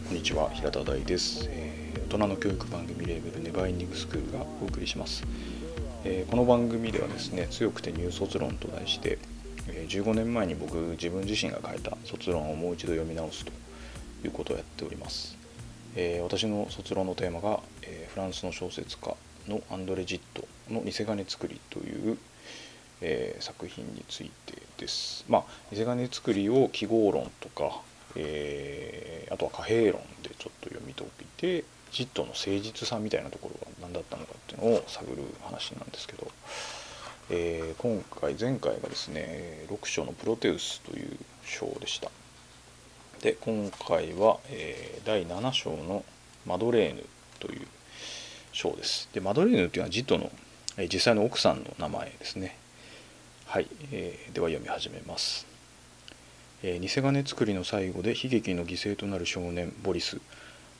えー、こんにちは平田大です、えー、大人の教育番組レーベルネバーエンディングスクールがお送りします、えー、この番組ではですね強くてニュー卒論と題して、え15年前に僕自分自身が書いた卒論をもう一度読み直すということをやっております、え私の卒論のテーマが、えフランスの小説家のアンドレ・ジットの偽金作りというえー、作品についてです。まあ、偽金作りを記号論とか、えー、あとは貨幣論でちょっと読み解いてジットの誠実さみたいなところが何だったのかっていうのを探る話なんですけど、えー、今回前回がですね6章の「プロテウス」という章でした。で今回は、えー、第7章の「マドレーヌ」という章です。でマドレーヌっていうのはジットの、え実際の奥さんの名前ですね。はい、えー、では読み始めます。えー、偽金作りの最後で悲劇の犠牲となる少年ボリス。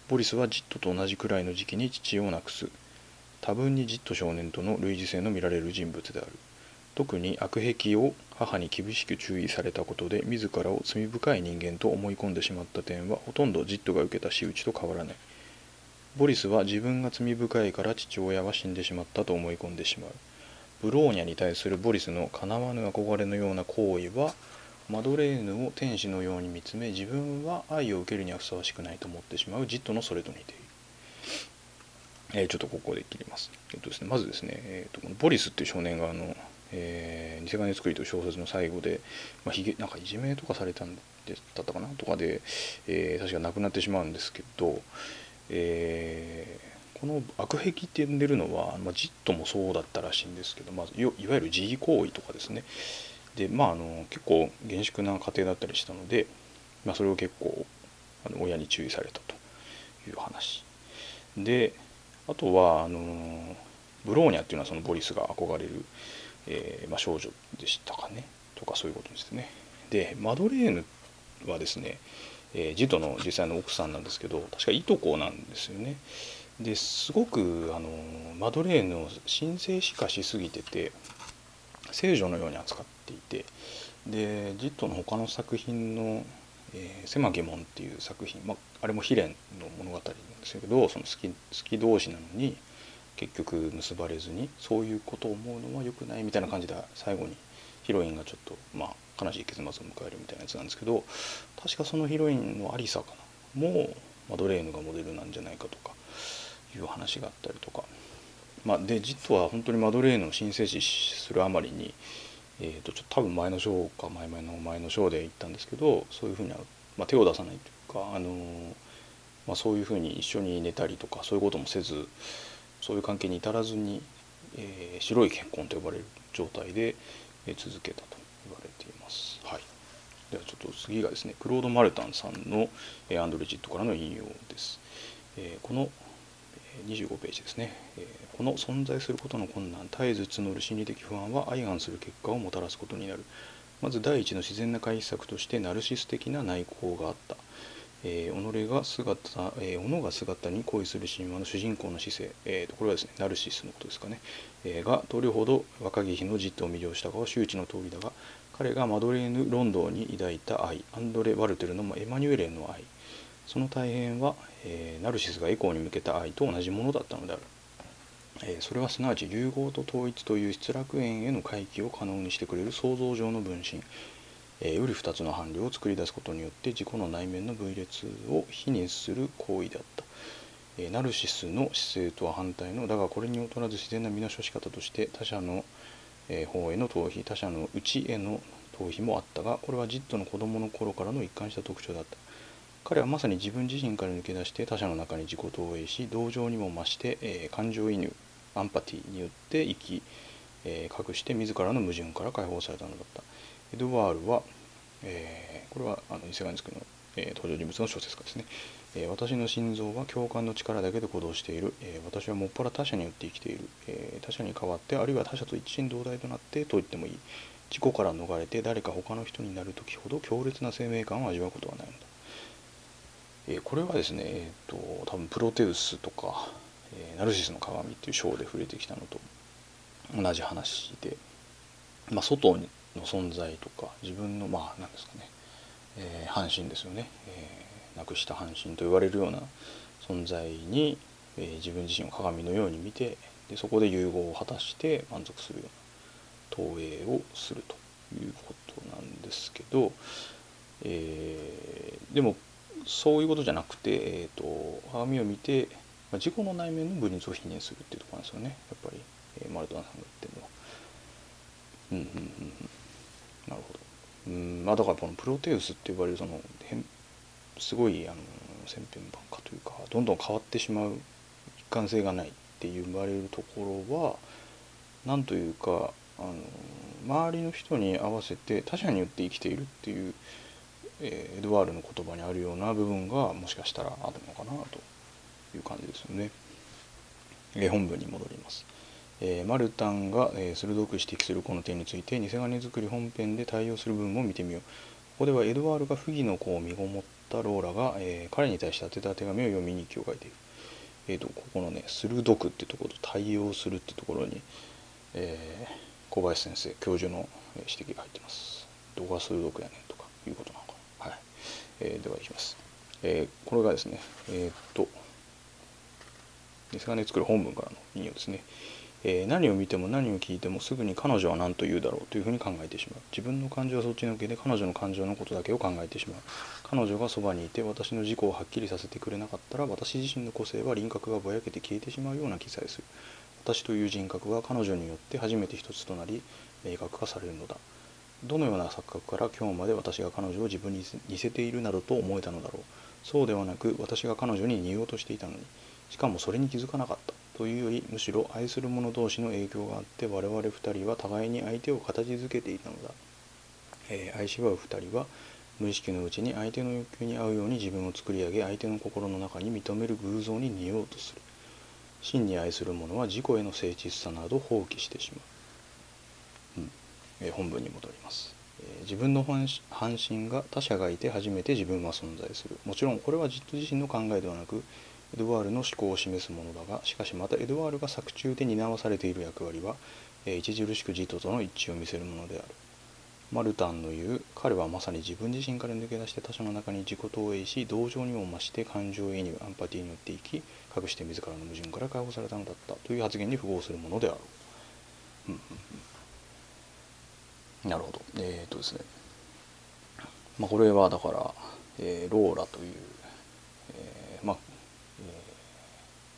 ボリスはジットと同じくらいの時期に父を亡くす。多分にジット少年との類似性の見られる人物である。特に悪癖を母に厳しく注意されたことで自らを罪深い人間と思い込んでしまった点はほとんどジットが受けた仕打ちと変わらない。ボリスは自分が罪深いから父親は死んでしまったと思い込んでしまう。ブローニャに対するボリスのかなわぬ憧れのような行為はマドレーヌを天使のように見つめ自分は愛を受けるにはふさわしくないと思ってしまうジットのそれと似ている。えー、ちょっとここで切ります。えっとですね、まずですね、えーと、このボリスっていう少年があの、えー、偽金作りという小説の最後で、まあ、ひげなんかいじめとかされたんでだったかなとかで、えー、確か亡くなってしまうんですけど、えー、この悪癖って呼んでるのは、まあ、ジットもそうだったらしいんですけど、まあ、いわゆる自慰行為とかですね、でまああの結構厳粛な家庭だったりしたので、まあ、それを結構あの親に注意されたという話。であとはあのブローニャっていうのはそのボリスが憧れる、えー、まあ、少女でしたかねとかそういうことですね。でマドレーヌはですね、えー、ジトの実際の奥さんなんですけど確かいとこなんですよね。ですごくあのマドレーヌを神聖視化しすぎてて聖女のように扱っていてでジットの他の作品の「えー、狭き門」っていう作品、まあ、れも悲恋の物語なんですけどその好き好き同士なのに結局結ばれずにそういうことを思うのは良くないみたいな感じで最後にヒロインがちょっと、まあ、悲しい結末を迎えるみたいなやつなんですけど確かそのヒロインのアリサかなもマドレーヌがモデルなんじゃないかとかいう話があったりとか。まあ、でジットは本当にマドレーヌを申請視するあまりに、えーと、ちょっと多分前の章か前々の前の章で言ったんですけどそういうふうには、まあ、手を出さないというか、あの、まあ、そういうふうに一緒に寝たりとかそういうこともせずそういう関係に至らずに、えー、白い結婚と呼ばれる状態で、えー、続けたと言われています。はいではちょっと次がですねクロード・マルタンさんの、えアンドレジットからの引用です。えこの25ページですね、えこの存在することの困難絶えず募る心理的不安は相反する結果をもたらすことになる。まず第一の自然な回避策としてナルシス的な内向があった、えー、己が姿、えー、己が姿に恋する神話の主人公の姿勢、えー、これはですねナルシスのことですかね、えー、がどれほど若き日のジットを魅了したかは周知の通りだが彼がマドレーヌ・ロンドンに抱いた愛。アンドレ・ワルテルのエマニュエレンの愛。その大変は、えー、ナルシスがエコーに向けた愛と同じものだったのである、えー、それはすなわち融合と統一という失楽園への回帰を可能にしてくれる創造上の分身、えー、より2つの伴侶を作り出すことによって自己の内面の分裂を否認する行為であった、えナルシスの姿勢とは反対のだがこれに劣らず自然な身の処し方として他者の、え方への逃避他者の内への逃避もあったがこれはジットの子供の頃からの一貫した特徴だった。彼はまさに自分自身から抜け出して他者の中に自己投影し同情にも増して、えー、感情移入アンパティによって生き、えー、隠して自らの矛盾から解放されたのだった。エドワールは、えー、これはあの伊勢ガンスクの、えー、登場人物の小説家ですね、え私の心臓は共感の力だけで行動している、え私はもっぱら他者によって生きている、え他者に代わってあるいは他者と一心同体となってと言ってもいい。自己から逃れて誰か他の人になる時ほど強烈な生命感を味わうことはないのだ。え、これはですね、えーと、多分プロテウスとか、え、ナルシスの鏡っていう章で触れてきたのと同じ話で、まあ、外の存在とか自分のまあ何ですかね、えー、半身ですよね、えなくした半身と言われるような存在に、えー、自分自身を鏡のように見てでそこで融合を果たして満足するような投影をするということなんですけど、え、でもそういうことじゃなくて、えーと、鏡を見て、まあ、自己の内面の分立を否認するっていうとこなんですよねやっぱり、えー、マルトナさんが言ってるのは。うんうんうんうんなるほど。うんまあだからこのプロテウスって呼ばれるそのすごいあの千変万化というかどんどん変わってしまう一貫性がないって言われるところは何というかあの周りの人に合わせて他者によって生きているっていう、えー、エドワールの言葉にあるような部分がもしかしたらあるのかなという感じですよね。えー、本文に戻ります。えー、マルタンが、えー、鋭く指摘するこの点について偽金作り本編で対応する部分を見てみよう。ここではエドワールが不義の子を身ごもったローラが、えー、彼に対して宛てた手紙を読みに行きを書いている。えーと、ここのね「鋭く」ってところと「対応する」ってところに、えー、小林先生教授の指摘が入ってます。どこが鋭くやねんとかいうことな。えー、ではいきます。えー、これがですねえっ、と偽金作る本文からの引用ですね。えー、何を見ても何を聞いてもすぐに彼女は何と言うだろうというふうに考えてしまう自分の感情はそっちのけで彼女の感情のことだけを考えてしまう彼女がそばにいて私の自己をはっきりさせてくれなかったら私自身の個性は輪郭がぼやけて消えてしまうような気さえする私という人格は彼女によって初めて一つとなり明確化されるのだどのような錯覚から今日まで私が彼女を自分に似せているなどと思えたのだろう。そうではなく私が彼女に似ようとしていたのにしかもそれに気づかなかった。というよりむしろ愛する者同士の影響があって我々2人は互いに相手を形づけていたのだ、えー、愛し合う2人は無意識のうちに相手の欲求に合うように自分を作り上げ相手の心の中に認める偶像に似ようとする。真に愛する者は自己への誠実さなど放棄してしまう、本文に戻ります、自分の半身が他者がいて初めて自分は存在する。もちろんこれは自自身の考えではなくエドワールの思考を示すものだがしかしまたエドワールが作中で担わされている役割は、著しくジトとの一致を見せるものである。マルタンの言う彼はまさに自分自身から抜け出して他者の中に自己投影し同情にも増して感情移入アンパティによっていき隠して自らの矛盾から解放されたのだったという発言に符合するものであろう、なるほど。えー、っとですね。まあこれはだから、えー、ローラという、えー、まあ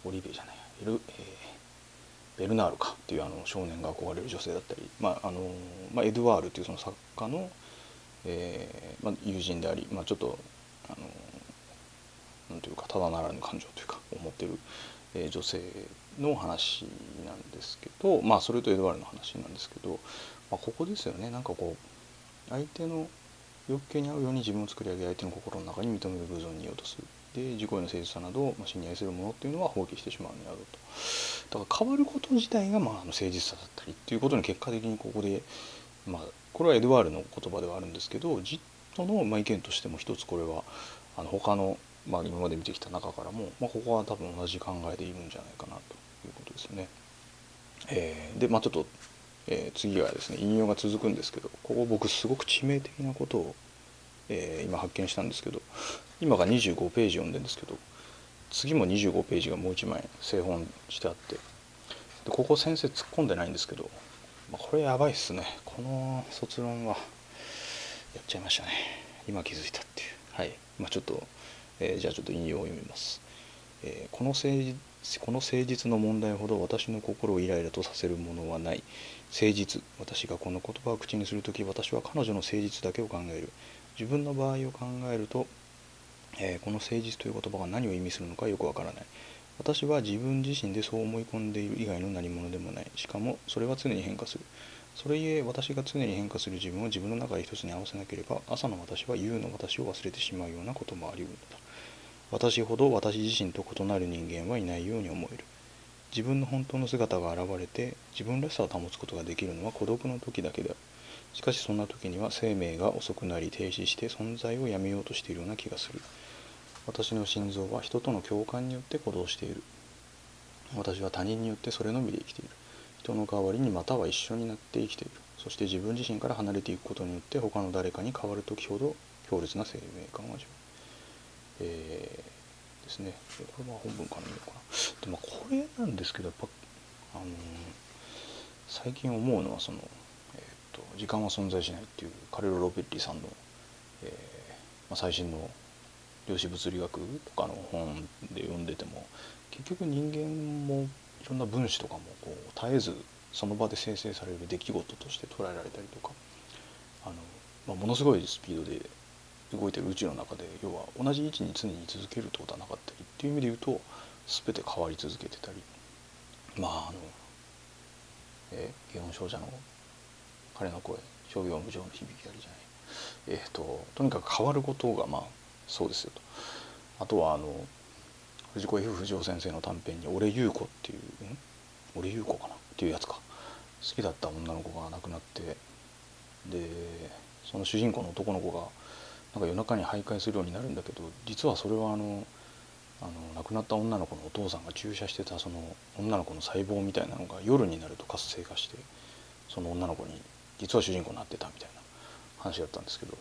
オリベじゃないエル、えー、ベルナールかっていうあの少年が憧れる女性だったり、まああのまあ、エドワールっていうその作家の、えーまあ、友人であり、まあ、ちょっとあのなんというかただならぬ感情というか思ってる、えー、女性の話なんですけどまあそれとエドワールの話なんですけど、まあ、ここですよね。なんかこう相手の欲求に合うように自分を作り上げ相手の心の中に認める偶像に言おうとする。で自己への誠実さなど、まあ、信に愛するものっていうのは放棄してしまうのであろうと。だから変わること自体が、まあ、あの誠実さだったりっていうことに結果的にここで、まあ、これはエドワールの言葉ではあるんですけどジットの、まあ、意見としても一つこれはあの他の、まあ、今まで見てきた中からも、まあ、ここは多分同じ考えでいるんじゃないかなということですね。えー、でまあちょっと、えー、次はですね引用が続くんですけどここ僕すごく致命的なことをえー、今発見したんですけど今が25ページ読んでるんですけど次も25ページがもう1枚製本してあってでここ先生突っ込んでないんですけど、まあ、これやばいっすね。この卒論はやっちゃいましたね。今気づいたっていう。はい、まあ、ちょっと、えー、じゃあちょっと引用を読みます、え、このこの誠実の問題ほど私の心をイライラとさせるものはない。誠実。私がこの言葉を口にする時私は彼女の誠実だけを考える。自分の場合を考えると、えー、この誠実という言葉が何を意味するのかよくわからない。私は自分自身でそう思い込んでいる以外の何者でもない。しかもそれは常に変化する。それゆえ私が常に変化する。自分を自分の中で一つに合わせなければ朝の私は夕の私を忘れてしまうようなこともあり得るのだ。私ほど私自身と異なる人間はいないように思える。自分の本当の姿が現れて自分らしさを保つことができるのは孤独の時だけである。しかしそんな時には生命が遅くなり停止して存在をやめようとしているような気がする。私の心臓は人との共感によって鼓動している。私は他人によってそれのみで生きている。人の代わりにまたは一緒になって生きている。そして自分自身から離れていくことによって他の誰かに変わる時ほど強烈な生命感を味わう。えー、ですね。これは本文から見ようかなでまあこれなんですけどやっぱあのー、最近思うのはその、えーと「時間は存在しない」っていうカレロ・ロペッリさんの、えーまあ、最新の量子物理学とかの本で読んでても結局人間もいろんな分子とかもこう絶えずその場で生成される出来事として捉えられたりとかあの、まあ、ものすごいスピードで動いてる宇宙の中で要は同じ位置に常に続けるってことはなかったりっていう意味で言うと全て変わり続けてたり。まああのえー、祇園少女の彼の声商業無常の響きありじゃない。えっ、ととにかく変わることがまあそうですよと。あとはあの藤子 F 不二雄先生の短編に「俺優子」っていうん？俺優子かなっていうやつか。好きだった女の子が亡くなってでその主人公の男の子がなんか夜中に徘徊するようになるんだけど実はそれはあのあの亡くなった女の子のお父さんが注射してたその女の子の細胞みたいなのが夜になると活性化してその女の子に実は主人公になってたみたいな話だったんですけど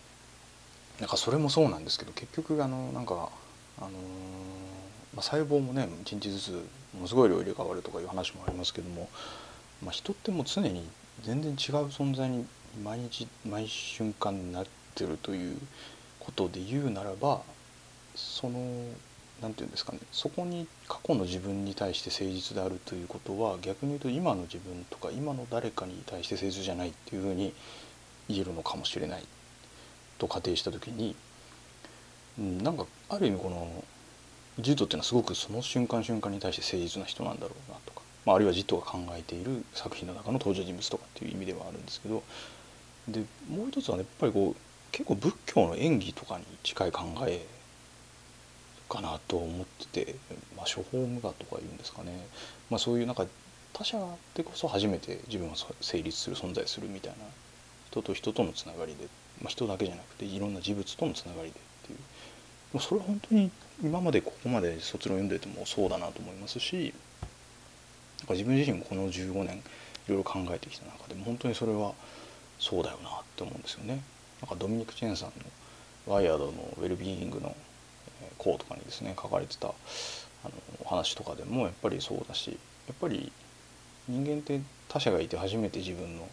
なんかそれもそうなんですけど結局あのなんかあのまあ、細胞もね一日ずつものすごい量入れ替わるとかいう話もありますけども、まあ、人ってもう常に全然違う存在に毎日毎瞬間になってるということで言うならばその何て言うんですかねそこに過去の自分に対して誠実であるということは逆に言うと今の自分とか今の誰かに対して誠実じゃないっていうふうに言えるのかもしれないと仮定した時に、うん、なんかある意味このジットっていうのはすごくその瞬間瞬間に対して誠実な人なんだろうなとか、まあ、あるいはジットが考えている作品の中の登場人物とかっていう意味ではあるんですけどでもう一つはねやっぱりこう結構仏教の演技とかに近い考えかなと思ってて、まあ、処方無我とか言うんですかね、まあ、そういうなんか他者でこそ初めて自分は成立する存在するみたいな人と人とのつながりで、まあ、人だけじゃなくていろんな事物とのつながりでっていうそれは本当に今までここまで卒論読んでてもそうだなと思いますしなんか自分自身もこの15年いろいろ考えてきた中でも本当にそれはそうだよなって思うんですよね。なんかドミニク・チェンさんの「ワイヤードのウェルビーイングの項とかにですね書かれてたあのお話とかでもやっぱりそうだしやっぱり人間って他者がいて初めて自分の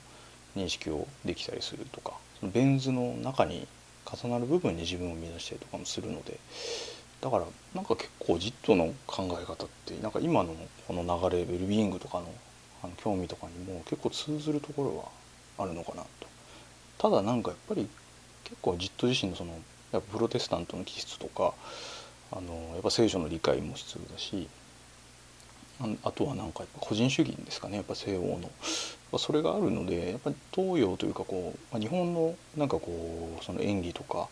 認識をできたりするとかそのベン図の中に重なる部分に自分を見出したりとかもするのでだからなんか結構ジットの考え方ってなんか今のこの流れウェルビーイングとかのあの興味とかにも結構通ずるところはあるのかなと。ただなんかやっぱり結構ジット自身のそのやっぱプロテスタントの気質とかあのやっぱ聖書の理解も必要だしあとはなんかやっぱ個人主義ですかねやっぱ西欧の。それがあるのでやっぱり東洋というかこう日本のなんかこうその演技とか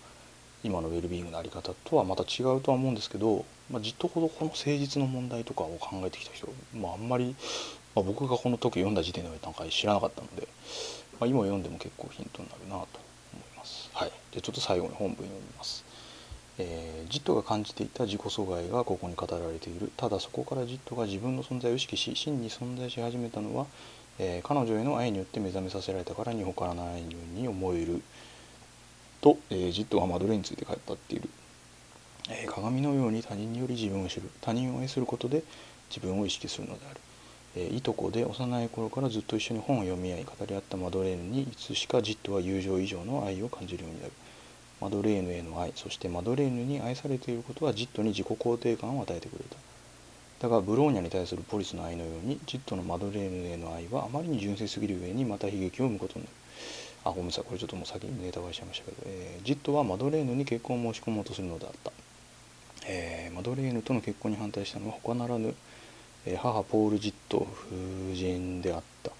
今のウェルビーイングの在り方とはまた違うとは思うんですけど、まあ、じっとほどこの誠実の問題とかを考えてきた人、まあ、あんまり、まあ、僕がこの時読んだ時点ではなんか知らなかったので、まあ、今読んでも結構ヒントになるなと思います。はい、じゃちょっと最後に本文読みます。えー、ジットが感じていた自己阻害がここに語られている。ただそこからジットが自分の存在を意識し真に存在し始めたのは、えー、彼女への愛によって目覚めさせられたからに他からないように思える。と、えー、ジットはマドレーについて語っている、え鏡のように他人により自分を知る。他人を愛することで自分を意識するのである、えいとこで幼い頃からずっと一緒に本を読み合い語り合ったマドレーヌにいつしかジットは友情以上の愛を感じるようになる。マドレーヌへの愛そしてマドレーヌに愛されていることはジットに自己肯定感を与えてくれた。だがブローニャに対するポリスの愛のようにジットのマドレーヌへの愛はあまりに純粋すぎる上にまた悲劇を生むことになる。あごめんなさい。これちょっともう先にネタバレしちゃいましたけど、えー、ジットはマドレーヌに結婚を申し込もうとするのであった、えー、マドレーヌとの結婚に反対したのは他ならぬ、え、母ポール・ジット夫人であった。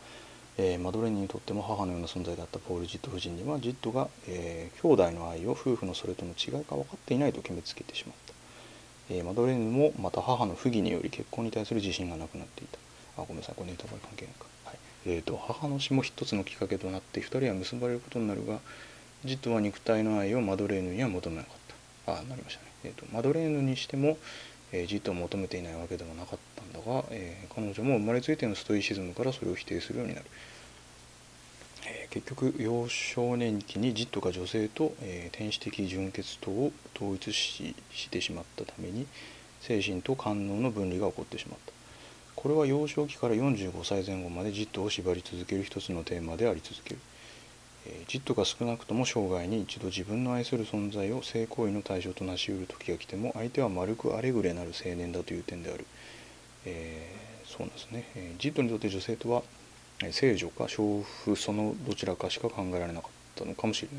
え、マドレーヌにとっても母のような存在だったポール・ジット夫人にはジットが、えー、兄弟の愛を夫婦のそれとの違いが分かっていないと決めつけてしまった、え、マドレーヌもまた母の不義により結婚に対する自信がなくなっていた。あごめんなさいこれネタバレ関係ないか、はい。えーと、母の死も一つのきっかけとなって2人は結ばれることになるがジットは肉体の愛をマドレーヌには求めなかった。あなりましたね、えーと、マドレーヌにしてもえー、ジットを求めていないわけではなかったんだが、えー、彼女も生まれついてのストイシズムからそれを否定するようになる、え、結局幼少年期にジットが女性と、えー、天使的純血等を統一ししてしまったために精神と官能の分離が起こってしまった。これは幼少期から45歳前後までジットを縛り続ける一つのテーマであり続ける、えー、ジットが少なくとも生涯に一度自分の愛する存在を性行為の対象となしうる時が来ても相手は丸くアレグレなる青年だという点である、えー、そうなんですね、えー、ジットにとって女性とは聖女か娼婦そのどちらかしか考えられなかったのかもしれない、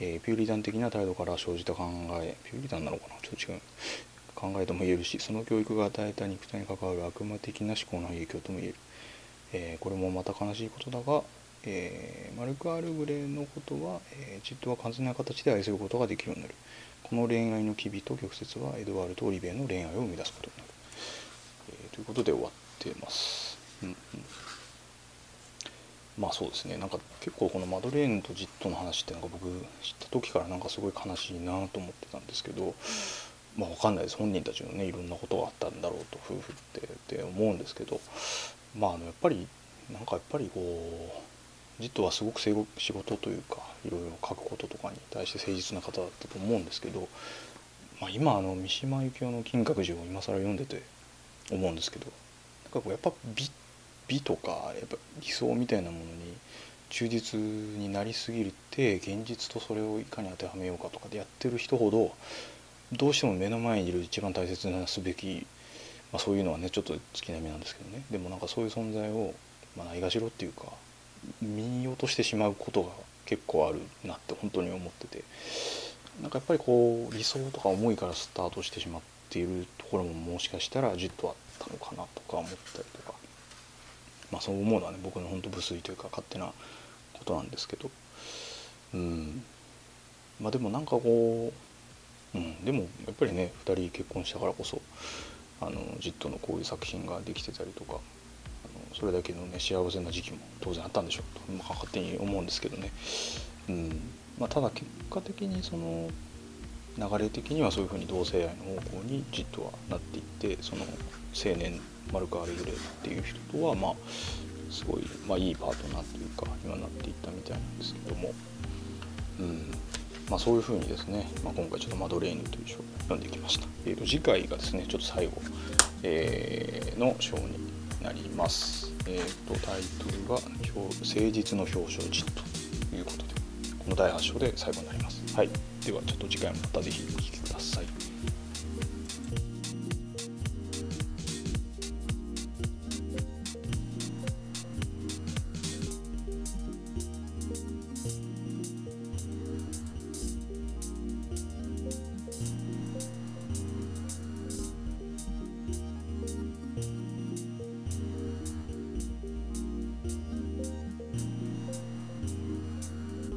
えー、ピューリタン的な態度から生じた考えピューリタンなのかな？ちょっと違う。考えとも言えるしその教育が与えた肉体に関わる悪魔的な思考の影響とも言える、え、これもまた悲しいことだが、えー、マルク・アルグレのことは、えー、ジットは完全な形で愛することができるようになる。この恋愛の機微と曲折はエドワールとオリベの恋愛を生み出すことになる、えー、ということで終わってます、うんうん。まあそうですね。なんか結構このマドレーヌとジットの話ってなんか僕知った時からなんかすごい悲しいなと思ってたんですけどまあ分かんないです。本人たちのねいろんなことがあったんだろうと夫婦ってって思うんですけどまああのやっぱりなんかやっぱりこうジットはすごく仕事というかいろいろ書くこととかに対して誠実な方だったと思うんですけど、まあ、今あの三島由紀夫の「金閣寺」を今更読んでて思うんですけどなんかこうやっぱ美美とかやっぱ理想みたいなものに忠実になりすぎて現実とそれをいかに当てはめようかとかでやってる人ほどどうしても目の前にいる一番大切なすべき、まあ、そういうのはねちょっと月並みなんですけどね。でもなんかそういう存在を、ま、ないがしろっていうか見落としてしまうことが結構あるなって本当に思ってて。なんかやっぱりこう理想とか思いからスタートしてしまっているところももしかしたらじっとあったのかなとか思ったりとか。まあそう思うのはね僕の本当無粋というか勝手なことなんですけど。うん。まあでもなんかこう、うん、でもやっぱりね2人結婚したからこそあのジットのこういう作品ができてたりとか。それだけのね幸せな時期も当然あったんでしょうと、まあ、勝手に思うんですけどね、うん。まあ、ただ結果的にその流れ的にはそういうふうに同性愛の方向にジットはなっていってその青年マルカ・アレグレっていう人とはまあすごい、まあ、いいパートナーというかにはなっていったみたいなんですけども、うん。まあ、そういうふうにですね、まあ、今回ちょっとマドレーヌという章を読んできました、えー、と次回がですねちょっと最後、えー、の章になります、えー、とタイトルが「誠実の表彰時」ということでこの第8章で最後になります。はい。ではちょっと次回もまた是非お聴きください。